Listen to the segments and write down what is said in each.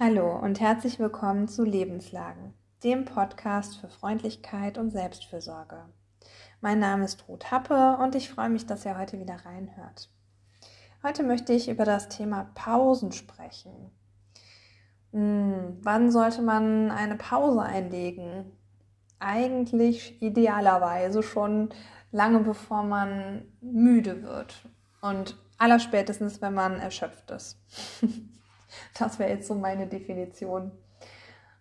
Hallo und herzlich willkommen zu Lebenslagen, dem Podcast für Freundlichkeit und Selbstfürsorge. Mein Name ist Ruth Happe und ich freue mich, dass ihr heute wieder reinhört. Heute möchte ich über das Thema Pausen sprechen. Hm, wann sollte man eine Pause einlegen? Eigentlich idealerweise schon lange bevor man müde wird und allerspätestens, wenn man erschöpft ist. Das wäre jetzt so meine Definition.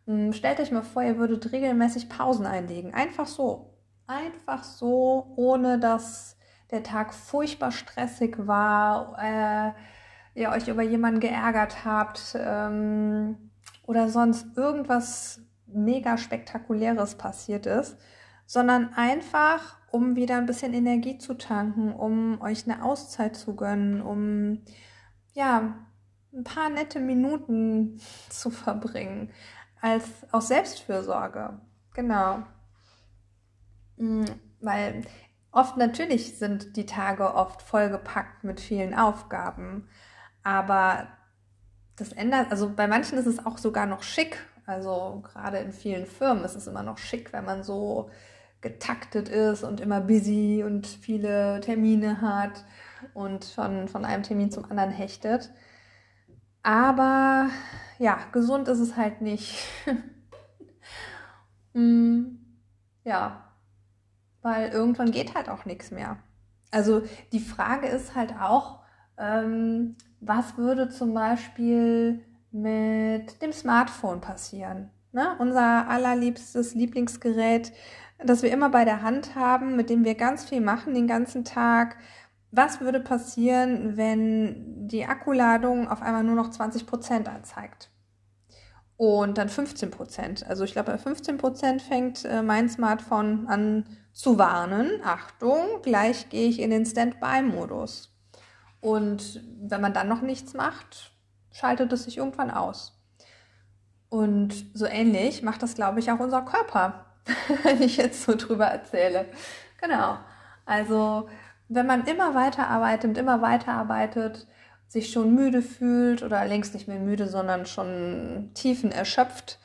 Hm, stellt euch mal vor, ihr würdet regelmäßig Pausen einlegen. Einfach so. Einfach so, ohne dass der Tag furchtbar stressig war, äh, ihr euch über jemanden geärgert habt ähm, oder sonst irgendwas mega spektakuläres passiert ist, sondern einfach, um wieder ein bisschen Energie zu tanken, um euch eine Auszeit zu gönnen, um ja, ein paar nette Minuten zu verbringen, als aus Selbstfürsorge. Genau. Mm, weil oft natürlich sind die Tage oft vollgepackt mit vielen Aufgaben, aber das ändert, also bei manchen ist es auch sogar noch schick. Also gerade in vielen Firmen ist es immer noch schick, wenn man so getaktet ist und immer busy und viele Termine hat und von, von einem Termin zum anderen hechtet. Aber ja, gesund ist es halt nicht. mm, ja, weil irgendwann geht halt auch nichts mehr. Also die Frage ist halt auch, ähm, was würde zum Beispiel mit dem Smartphone passieren? Ne? Unser allerliebstes Lieblingsgerät, das wir immer bei der Hand haben, mit dem wir ganz viel machen den ganzen Tag, was würde passieren, wenn die Akkuladung auf einmal nur noch 20 Prozent anzeigt? Und dann 15 Prozent. Also ich glaube, bei 15 Prozent fängt äh, mein Smartphone an zu warnen. Achtung, gleich gehe ich in den Standby-Modus. Und wenn man dann noch nichts macht, schaltet es sich irgendwann aus. Und so ähnlich macht das, glaube ich, auch unser Körper, wenn ich jetzt so drüber erzähle. Genau. Also wenn man immer weiterarbeitet und immer weiterarbeitet, sich schon müde fühlt oder längst nicht mehr müde, sondern schon tiefen erschöpft,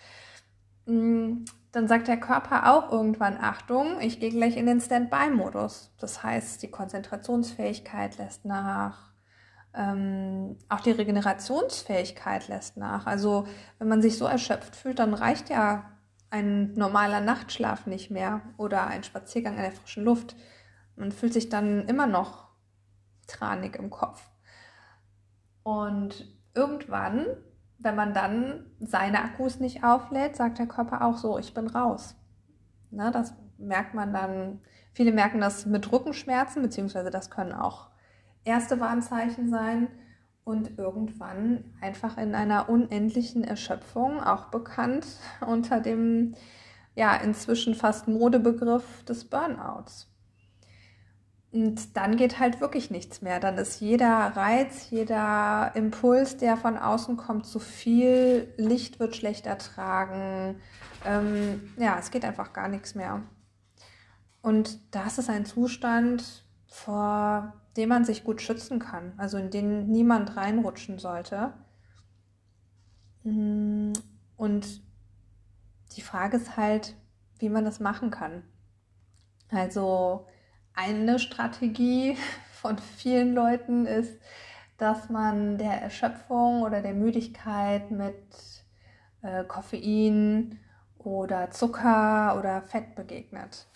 mm, dann sagt der Körper auch irgendwann, Achtung, ich gehe gleich in den Standby-Modus. Das heißt, die Konzentrationsfähigkeit lässt nach, ähm, auch die Regenerationsfähigkeit lässt nach. Also wenn man sich so erschöpft fühlt, dann reicht ja ein normaler Nachtschlaf nicht mehr oder ein Spaziergang in der frischen Luft. Man fühlt sich dann immer noch tranig im Kopf. Und irgendwann, wenn man dann seine Akkus nicht auflädt, sagt der Körper auch so, ich bin raus. Na, das merkt man dann, viele merken das mit Rückenschmerzen, beziehungsweise das können auch erste Warnzeichen sein und irgendwann einfach in einer unendlichen Erschöpfung, auch bekannt unter dem ja inzwischen fast Modebegriff des Burnouts. Und dann geht halt wirklich nichts mehr. Dann ist jeder Reiz, jeder Impuls, der von außen kommt, zu viel. Licht wird schlecht ertragen. Ähm, ja, es geht einfach gar nichts mehr. Und das ist ein Zustand, vor dem man sich gut schützen kann, also in den niemand reinrutschen sollte. Mm, und die Frage ist halt, wie man das machen kann. Also eine Strategie von vielen Leuten ist, dass man der Erschöpfung oder der Müdigkeit mit äh, Koffein oder Zucker oder Fett begegnet.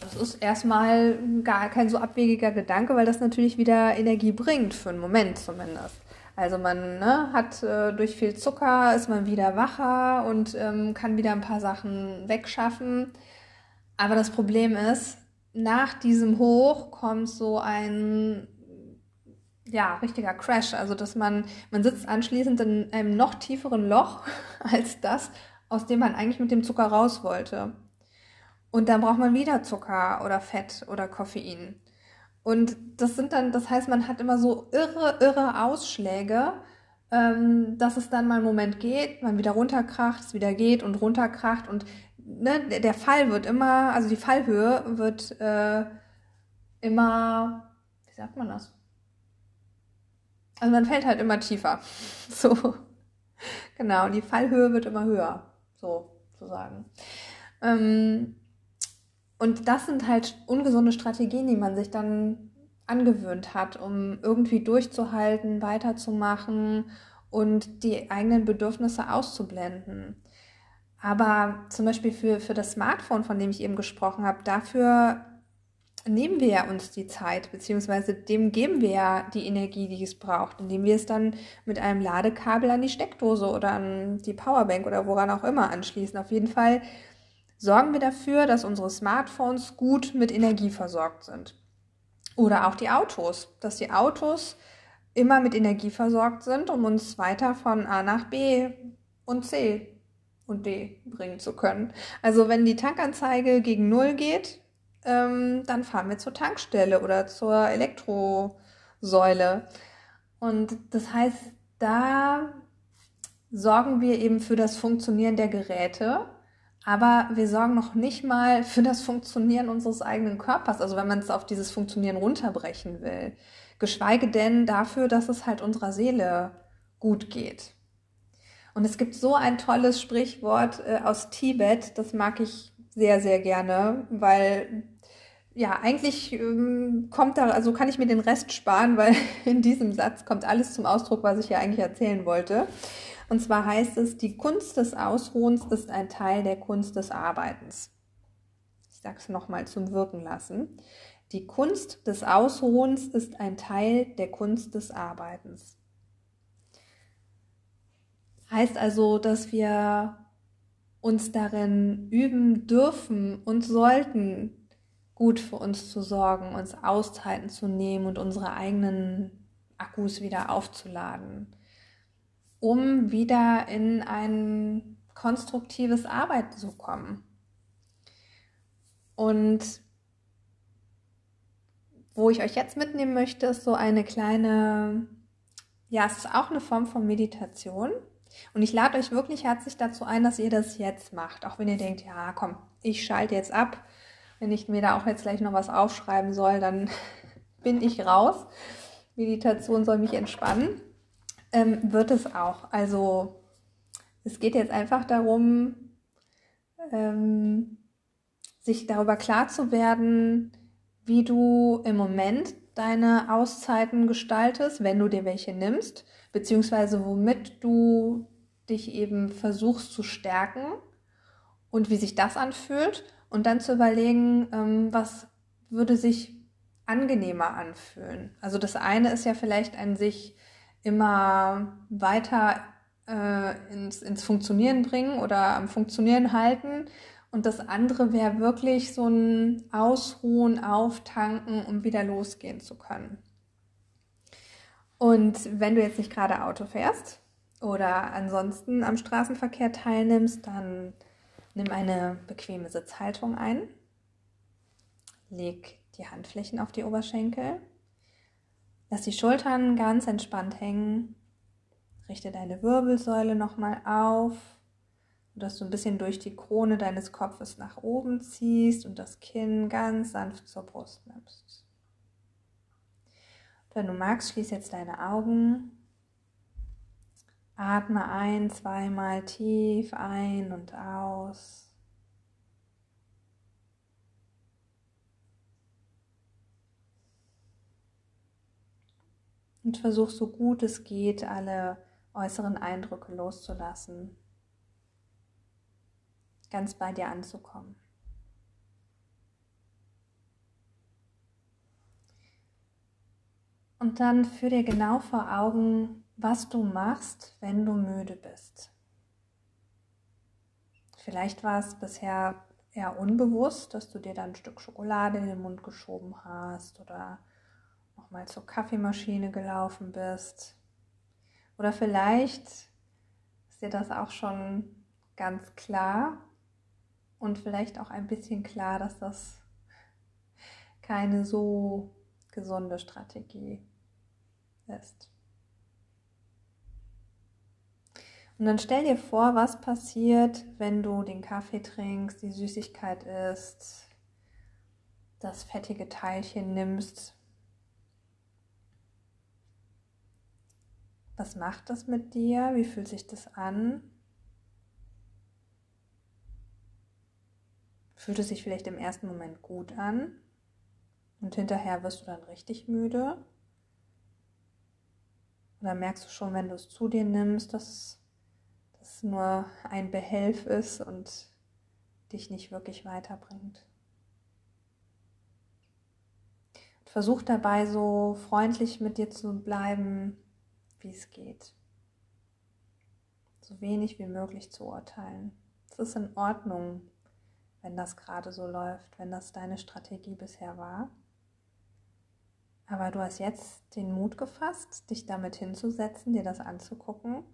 Das ist erstmal gar kein so abwegiger Gedanke, weil das natürlich wieder Energie bringt, für einen Moment zumindest. Also man ne, hat äh, durch viel Zucker ist man wieder wacher und ähm, kann wieder ein paar Sachen wegschaffen. Aber das Problem ist, nach diesem Hoch kommt so ein ja, richtiger Crash. Also, dass man, man sitzt anschließend in einem noch tieferen Loch als das, aus dem man eigentlich mit dem Zucker raus wollte. Und dann braucht man wieder Zucker oder Fett oder Koffein. Und das sind dann, das heißt, man hat immer so irre, irre Ausschläge, ähm, dass es dann mal einen Moment geht, man wieder runterkracht, es wieder geht und runterkracht und ne, der Fall wird immer, also die Fallhöhe wird äh, immer, wie sagt man das? Also man fällt halt immer tiefer. So. genau, die Fallhöhe wird immer höher, so zu sagen. Ähm, und das sind halt ungesunde Strategien, die man sich dann angewöhnt hat, um irgendwie durchzuhalten, weiterzumachen und die eigenen Bedürfnisse auszublenden. Aber zum Beispiel für, für das Smartphone, von dem ich eben gesprochen habe, dafür nehmen wir ja uns die Zeit, beziehungsweise dem geben wir ja die Energie, die es braucht, indem wir es dann mit einem Ladekabel an die Steckdose oder an die Powerbank oder woran auch immer anschließen. Auf jeden Fall sorgen wir dafür, dass unsere Smartphones gut mit Energie versorgt sind. Oder auch die Autos, dass die Autos immer mit Energie versorgt sind, um uns weiter von A nach B und C und D bringen zu können. Also wenn die Tankanzeige gegen Null geht, ähm, dann fahren wir zur Tankstelle oder zur Elektrosäule. Und das heißt, da sorgen wir eben für das Funktionieren der Geräte, aber wir sorgen noch nicht mal für das Funktionieren unseres eigenen Körpers, also wenn man es auf dieses Funktionieren runterbrechen will. Geschweige denn dafür, dass es halt unserer Seele gut geht. Und es gibt so ein tolles Sprichwort äh, aus Tibet, das mag ich sehr, sehr gerne, weil ja, eigentlich ähm, kommt da, also kann ich mir den Rest sparen, weil in diesem Satz kommt alles zum Ausdruck, was ich ja eigentlich erzählen wollte. Und zwar heißt es, die Kunst des Ausruhens ist ein Teil der Kunst des Arbeitens. Ich sage es nochmal zum Wirken lassen. Die Kunst des Ausruhens ist ein Teil der Kunst des Arbeitens. Heißt also, dass wir uns darin üben dürfen und sollten, gut für uns zu sorgen, uns Auszeiten zu nehmen und unsere eigenen Akkus wieder aufzuladen, um wieder in ein konstruktives Arbeiten zu kommen. Und wo ich euch jetzt mitnehmen möchte, ist so eine kleine, ja, es ist auch eine Form von Meditation. Und ich lade euch wirklich herzlich dazu ein, dass ihr das jetzt macht. Auch wenn ihr denkt, ja, komm, ich schalte jetzt ab. Wenn ich mir da auch jetzt gleich noch was aufschreiben soll, dann bin ich raus. Meditation soll mich entspannen. Ähm, wird es auch. Also es geht jetzt einfach darum, ähm, sich darüber klar zu werden, wie du im Moment deine Auszeiten gestaltest, wenn du dir welche nimmst beziehungsweise womit du dich eben versuchst zu stärken und wie sich das anfühlt und dann zu überlegen, ähm, was würde sich angenehmer anfühlen. Also das eine ist ja vielleicht ein sich immer weiter äh, ins, ins Funktionieren bringen oder am Funktionieren halten. Und das andere wäre wirklich so ein Ausruhen, Auftanken, um wieder losgehen zu können. Und wenn du jetzt nicht gerade Auto fährst oder ansonsten am Straßenverkehr teilnimmst, dann nimm eine bequeme Sitzhaltung ein. Leg die Handflächen auf die Oberschenkel. Lass die Schultern ganz entspannt hängen. Richte deine Wirbelsäule nochmal auf, sodass du ein bisschen durch die Krone deines Kopfes nach oben ziehst und das Kinn ganz sanft zur Brust nimmst. Wenn du magst, schließ jetzt deine Augen. Atme ein, zweimal tief ein und aus. Und versuch so gut es geht, alle äußeren Eindrücke loszulassen, ganz bei dir anzukommen. Und dann führ dir genau vor Augen, was du machst, wenn du müde bist. Vielleicht war es bisher eher unbewusst, dass du dir dann ein Stück Schokolade in den Mund geschoben hast oder nochmal zur Kaffeemaschine gelaufen bist. Oder vielleicht ist dir das auch schon ganz klar und vielleicht auch ein bisschen klar, dass das keine so gesunde Strategie ist. Und dann stell dir vor, was passiert, wenn du den Kaffee trinkst, die Süßigkeit isst, das fettige Teilchen nimmst. Was macht das mit dir? Wie fühlt sich das an? Fühlt es sich vielleicht im ersten Moment gut an und hinterher wirst du dann richtig müde? Oder merkst du schon, wenn du es zu dir nimmst, dass das nur ein Behelf ist und dich nicht wirklich weiterbringt? Versuch dabei so freundlich mit dir zu bleiben, wie es geht. So wenig wie möglich zu urteilen. Es ist in Ordnung, wenn das gerade so läuft, wenn das deine Strategie bisher war. Aber du hast jetzt den Mut gefasst, dich damit hinzusetzen, dir das anzugucken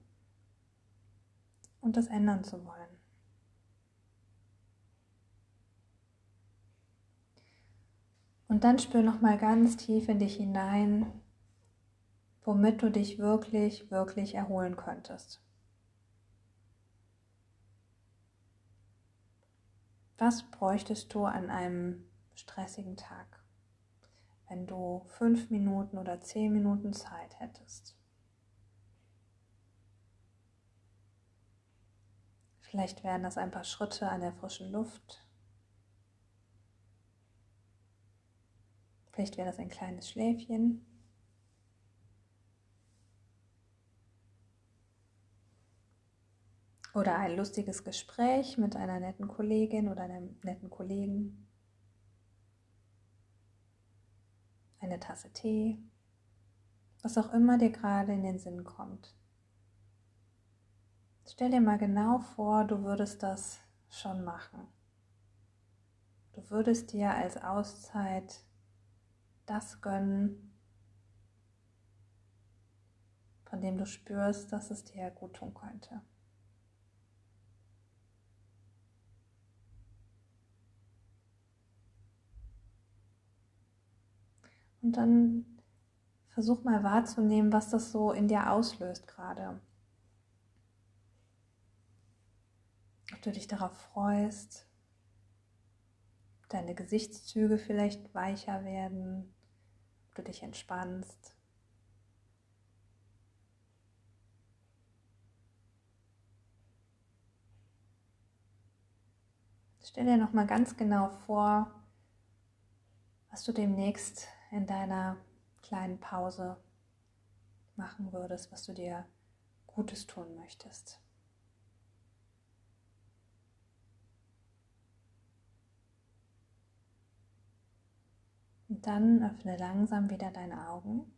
und das ändern zu wollen. Und dann spür noch mal ganz tief in dich hinein, womit du dich wirklich, wirklich erholen könntest. Was bräuchtest du an einem stressigen Tag, wenn du fünf Minuten oder zehn Minuten Zeit hättest? Vielleicht wären das ein paar Schritte an der frischen Luft, Vielleicht wäre das ein kleines Schläfchen. Oder ein lustiges Gespräch mit einer netten Kollegin oder einem netten Kollegen. Eine Tasse Tee. Was auch immer dir gerade in den Sinn kommt. Stell dir mal genau vor, du würdest das schon machen. Du würdest dir als Auszeit das gönnen, von dem du spürst, dass es dir gut tun könnte. Und dann versuch mal wahrzunehmen, was das so in dir auslöst gerade. Ob du dich darauf freust, deine Gesichtszüge vielleicht weicher werden, ob du dich entspannst. Stell dir noch mal ganz genau vor, was du demnächst in deiner kleinen Pause machen würdest, was du dir Gutes tun möchtest. Und dann öffne langsam wieder deine Augen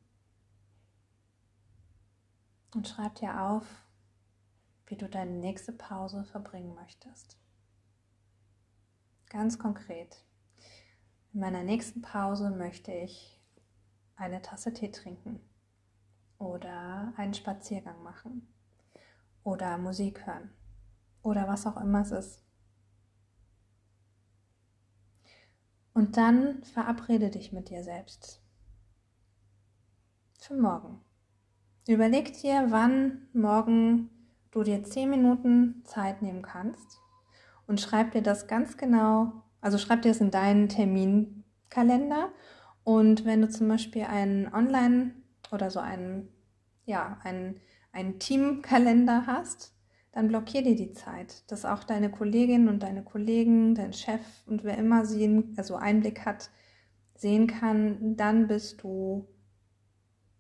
und schreib dir auf, wie du deine nächste Pause verbringen möchtest. Ganz konkret. In meiner nächsten Pause möchte ich eine Tasse Tee trinken oder einen Spaziergang machen oder Musik hören oder was auch immer es ist. Und dann verabrede dich mit dir selbst. Für morgen. Überleg dir, wann morgen du dir 10 Minuten Zeit nehmen kannst und schreib dir das ganz genau, also schreib dir das in deinen Terminkalender und wenn du zum Beispiel einen Online- oder so einen, ja, einen, einen Teamkalender hast, dann blockier dir die Zeit, dass auch deine Kolleginnen und deine Kollegen, dein Chef und wer immer sehen, also Einblick hat, sehen kann, dann bist du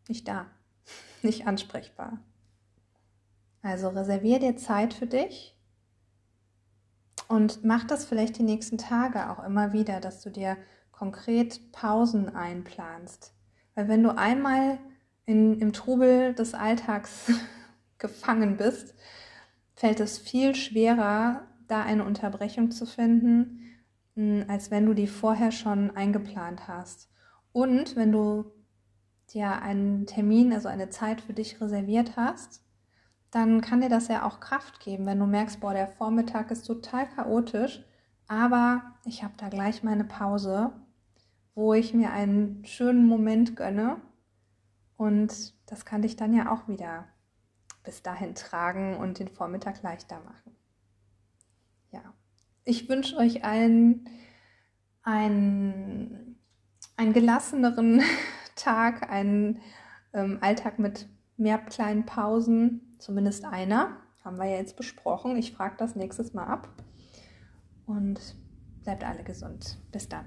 nicht da, nicht ansprechbar. Also reservier dir Zeit für dich und mach das vielleicht die nächsten Tage auch immer wieder, dass du dir konkret Pausen einplanst. Weil wenn du einmal in, im Trubel des Alltags gefangen bist, fällt es viel schwerer, da eine Unterbrechung zu finden, hm, als wenn du die vorher schon eingeplant hast. Und wenn du dir einen Termin, also eine Zeit für dich reserviert hast, dann kann dir das ja auch Kraft geben, wenn du merkst, boah, der Vormittag ist total chaotisch, aber ich habe da gleich meine Pause, wo ich mir einen schönen Moment gönne und das kann dich dann ja auch wieder bis dahin tragen und den Vormittag leichter machen. Ja, ich wünsche euch allen einen, einen gelasseneren Tag, einen ähm, Alltag mit mehr kleinen Pausen, zumindest einer, haben wir ja jetzt besprochen. Ich frage das nächstes Mal ab und bleibt alle gesund. Bis dann.